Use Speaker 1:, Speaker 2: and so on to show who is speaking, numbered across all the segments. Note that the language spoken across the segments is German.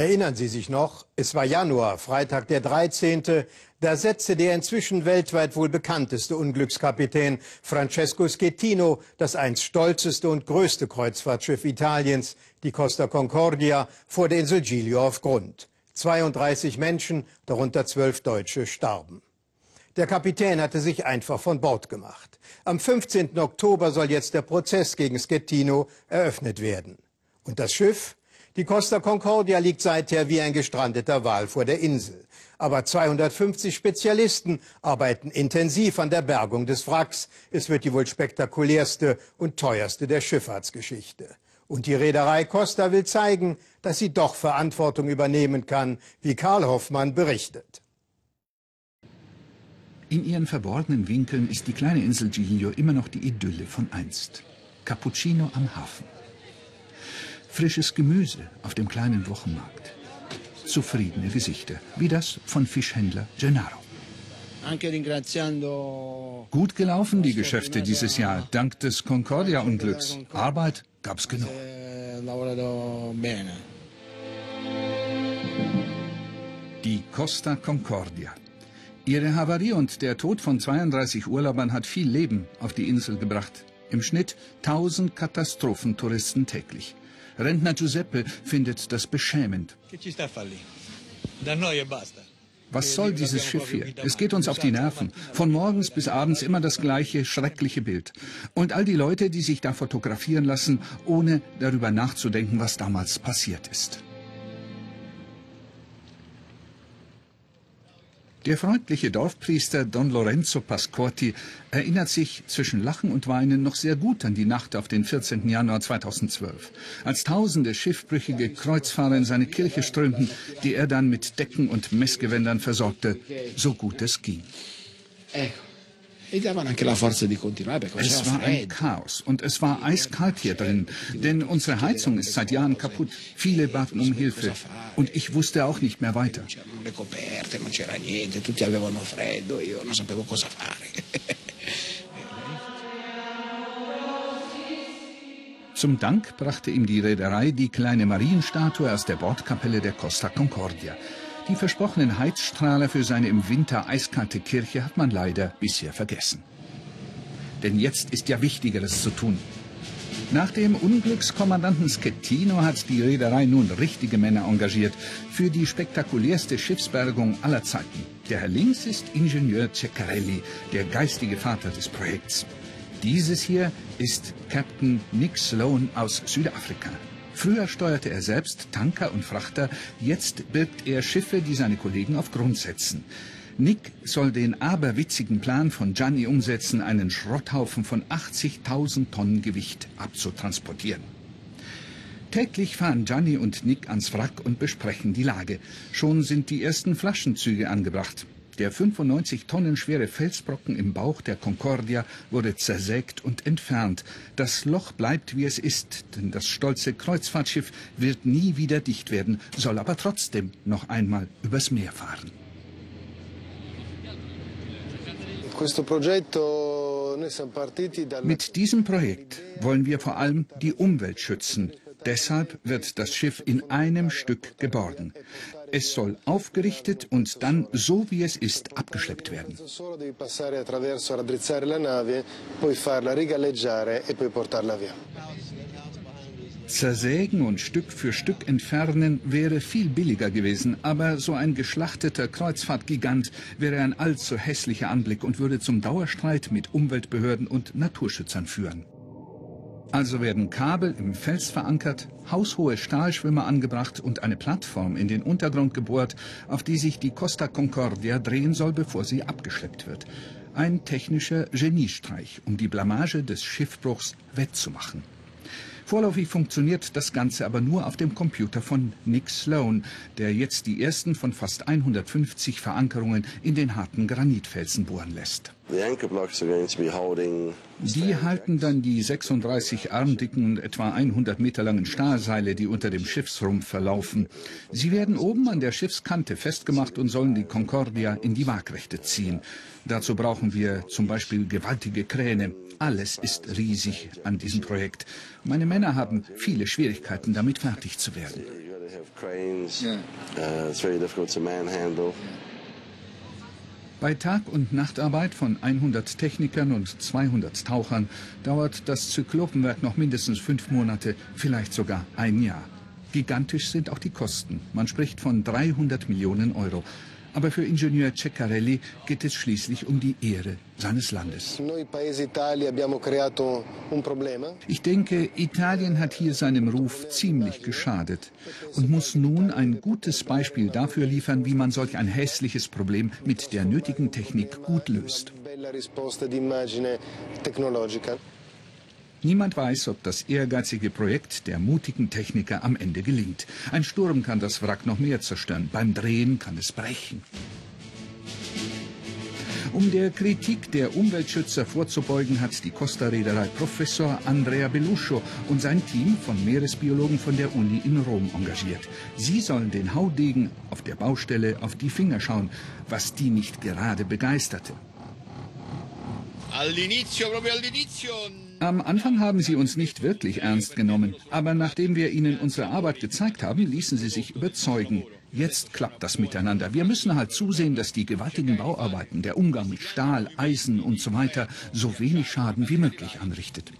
Speaker 1: Erinnern Sie sich noch? Es war Januar, Freitag der 13. Da setzte der inzwischen weltweit wohl bekannteste Unglückskapitän Francesco Schettino das einst stolzeste und größte Kreuzfahrtschiff Italiens, die Costa Concordia, vor der Insel Giglio auf Grund. 32 Menschen, darunter zwölf Deutsche, starben. Der Kapitän hatte sich einfach von Bord gemacht. Am 15. Oktober soll jetzt der Prozess gegen Schettino eröffnet werden. Und das Schiff? Die Costa Concordia liegt seither wie ein gestrandeter Wal vor der Insel. Aber 250 Spezialisten arbeiten intensiv an der Bergung des Wracks. Es wird die wohl spektakulärste und teuerste der Schifffahrtsgeschichte. Und die Reederei Costa will zeigen, dass sie doch Verantwortung übernehmen kann, wie Karl Hoffmann berichtet.
Speaker 2: In ihren verborgenen Winkeln ist die kleine Insel Giglio immer noch die Idylle von einst. Cappuccino am Hafen frisches Gemüse auf dem kleinen Wochenmarkt. Zufriedene Gesichter, wie das von Fischhändler Gennaro. Gut gelaufen die Geschäfte dieses Jahr, dank des Concordia-Unglücks. Arbeit gab's genug. Die Costa Concordia. Ihre Havarie und der Tod von 32 Urlaubern hat viel Leben auf die Insel gebracht. Im Schnitt 1000 Katastrophentouristen täglich. Rentner Giuseppe findet das beschämend. Was soll dieses Schiff hier? Es geht uns auf die Nerven. Von morgens bis abends immer das gleiche schreckliche Bild. Und all die Leute, die sich da fotografieren lassen, ohne darüber nachzudenken, was damals passiert ist. Der freundliche Dorfpriester Don Lorenzo Pascotti erinnert sich zwischen Lachen und Weinen noch sehr gut an die Nacht auf den 14. Januar 2012, als tausende schiffbrüchige Kreuzfahrer in seine Kirche strömten, die er dann mit Decken und Messgewändern versorgte, so gut es ging. Es war ein Chaos und es war eiskalt hier drin, denn unsere Heizung ist seit Jahren kaputt. Viele baten um Hilfe und ich wusste auch nicht mehr weiter. Zum Dank brachte ihm die Reederei die kleine Marienstatue aus der Bordkapelle der Costa Concordia. Die versprochenen Heizstrahler für seine im Winter eiskalte Kirche hat man leider bisher vergessen. Denn jetzt ist ja Wichtigeres zu tun. Nach dem Unglückskommandanten Schettino hat die Reederei nun richtige Männer engagiert für die spektakulärste Schiffsbergung aller Zeiten. Der Herr links ist Ingenieur Ceccarelli, der geistige Vater des Projekts. Dieses hier ist Captain Nick Sloan aus Südafrika. Früher steuerte er selbst Tanker und Frachter, jetzt birgt er Schiffe, die seine Kollegen auf Grund setzen. Nick soll den aberwitzigen Plan von Gianni umsetzen, einen Schrotthaufen von 80.000 Tonnen Gewicht abzutransportieren. Täglich fahren Gianni und Nick ans Wrack und besprechen die Lage. Schon sind die ersten Flaschenzüge angebracht. Der 95 Tonnen schwere Felsbrocken im Bauch der Concordia wurde zersägt und entfernt. Das Loch bleibt, wie es ist, denn das stolze Kreuzfahrtschiff wird nie wieder dicht werden, soll aber trotzdem noch einmal übers Meer fahren. Mit diesem Projekt wollen wir vor allem die Umwelt schützen. Deshalb wird das Schiff in einem Stück geborgen. Es soll aufgerichtet und dann, so wie es ist, abgeschleppt werden. Zersägen und Stück für Stück entfernen wäre viel billiger gewesen, aber so ein geschlachteter Kreuzfahrtgigant wäre ein allzu hässlicher Anblick und würde zum Dauerstreit mit Umweltbehörden und Naturschützern führen. Also werden Kabel im Fels verankert, haushohe Stahlschwimmer angebracht und eine Plattform in den Untergrund gebohrt, auf die sich die Costa Concordia drehen soll, bevor sie abgeschleppt wird. Ein technischer Geniestreich, um die Blamage des Schiffbruchs wettzumachen. Vorläufig funktioniert das Ganze aber nur auf dem Computer von Nick Sloan, der jetzt die ersten von fast 150 Verankerungen in den harten Granitfelsen bohren lässt. Die halten dann die 36 armdicken und etwa 100 Meter langen Stahlseile, die unter dem Schiffsrumpf verlaufen. Sie werden oben an der Schiffskante festgemacht und sollen die Concordia in die Waagrechte ziehen. Dazu brauchen wir zum Beispiel gewaltige Kräne. Alles ist riesig an diesem Projekt. Meine Männer haben viele Schwierigkeiten, damit fertig zu werden. Bei Tag- und Nachtarbeit von 100 Technikern und 200 Tauchern dauert das Zyklopenwerk noch mindestens fünf Monate, vielleicht sogar ein Jahr. Gigantisch sind auch die Kosten. Man spricht von 300 Millionen Euro. Aber für Ingenieur Ceccarelli geht es schließlich um die Ehre seines Landes. Ich denke, Italien hat hier seinem Ruf ziemlich geschadet und muss nun ein gutes Beispiel dafür liefern, wie man solch ein hässliches Problem mit der nötigen Technik gut löst. Niemand weiß, ob das ehrgeizige Projekt der mutigen Techniker am Ende gelingt. Ein Sturm kann das Wrack noch mehr zerstören. Beim Drehen kann es brechen. Um der Kritik der Umweltschützer vorzubeugen, hat die Costa-Reederei Professor Andrea Beluscio und sein Team von Meeresbiologen von der Uni in Rom engagiert. Sie sollen den Haudegen auf der Baustelle auf die Finger schauen, was die nicht gerade begeisterte. All'inizio, proprio all'inizio am Anfang haben sie uns nicht wirklich ernst genommen, aber nachdem wir ihnen unsere Arbeit gezeigt haben, ließen sie sich überzeugen. Jetzt klappt das miteinander. Wir müssen halt zusehen, dass die gewaltigen Bauarbeiten, der Umgang mit Stahl, Eisen und so weiter, so wenig Schaden wie möglich anrichtet.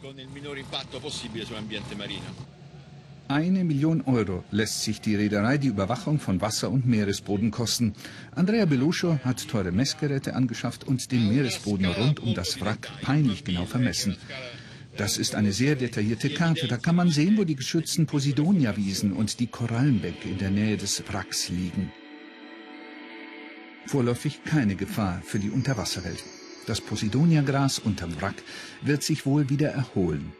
Speaker 2: Eine Million Euro lässt sich die Reederei die Überwachung von Wasser und Meeresboden kosten. Andrea Beluscio hat teure Messgeräte angeschafft und den Meeresboden rund um das Wrack peinlich genau vermessen. Das ist eine sehr detaillierte Karte. Da kann man sehen, wo die geschützten Posidonia-Wiesen und die Korallenbänke in der Nähe des Wracks liegen. Vorläufig keine Gefahr für die Unterwasserwelt. Das Posidonia-Gras unterm Wrack wird sich wohl wieder erholen.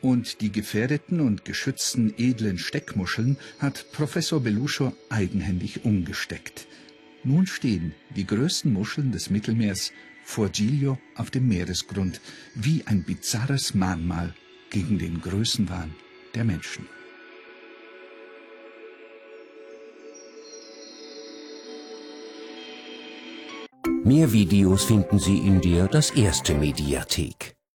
Speaker 2: Und die gefährdeten und geschützten edlen Steckmuscheln hat Professor Beluscho eigenhändig umgesteckt. Nun stehen die größten Muscheln des Mittelmeers vor Giglio auf dem Meeresgrund, wie ein bizarres Mahnmal gegen den Größenwahn der Menschen.
Speaker 3: Mehr Videos finden Sie in der Das Erste Mediathek.